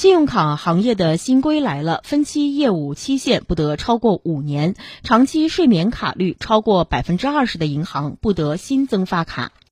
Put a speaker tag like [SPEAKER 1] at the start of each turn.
[SPEAKER 1] 信用卡行业的新规来了分期业务期限不得超过五年长期睡眠卡率超过百分之二十的银行不得新增发卡。